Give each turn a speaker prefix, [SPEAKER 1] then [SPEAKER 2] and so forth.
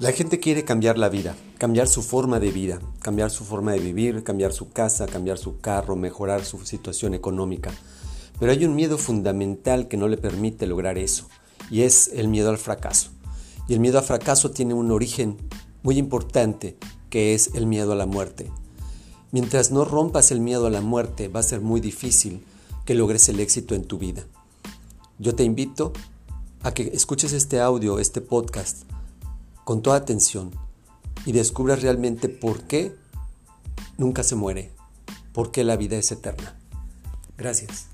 [SPEAKER 1] La gente quiere cambiar la vida, cambiar su forma de vida, cambiar su forma de vivir, cambiar su casa, cambiar su carro, mejorar su situación económica. Pero hay un miedo fundamental que no le permite lograr eso, y es el miedo al fracaso. Y el miedo al fracaso tiene un origen muy importante, que es el miedo a la muerte. Mientras no rompas el miedo a la muerte, va a ser muy difícil que logres el éxito en tu vida. Yo te invito a que escuches este audio, este podcast, con toda atención y descubras realmente por qué nunca se muere, por qué la vida es eterna. Gracias.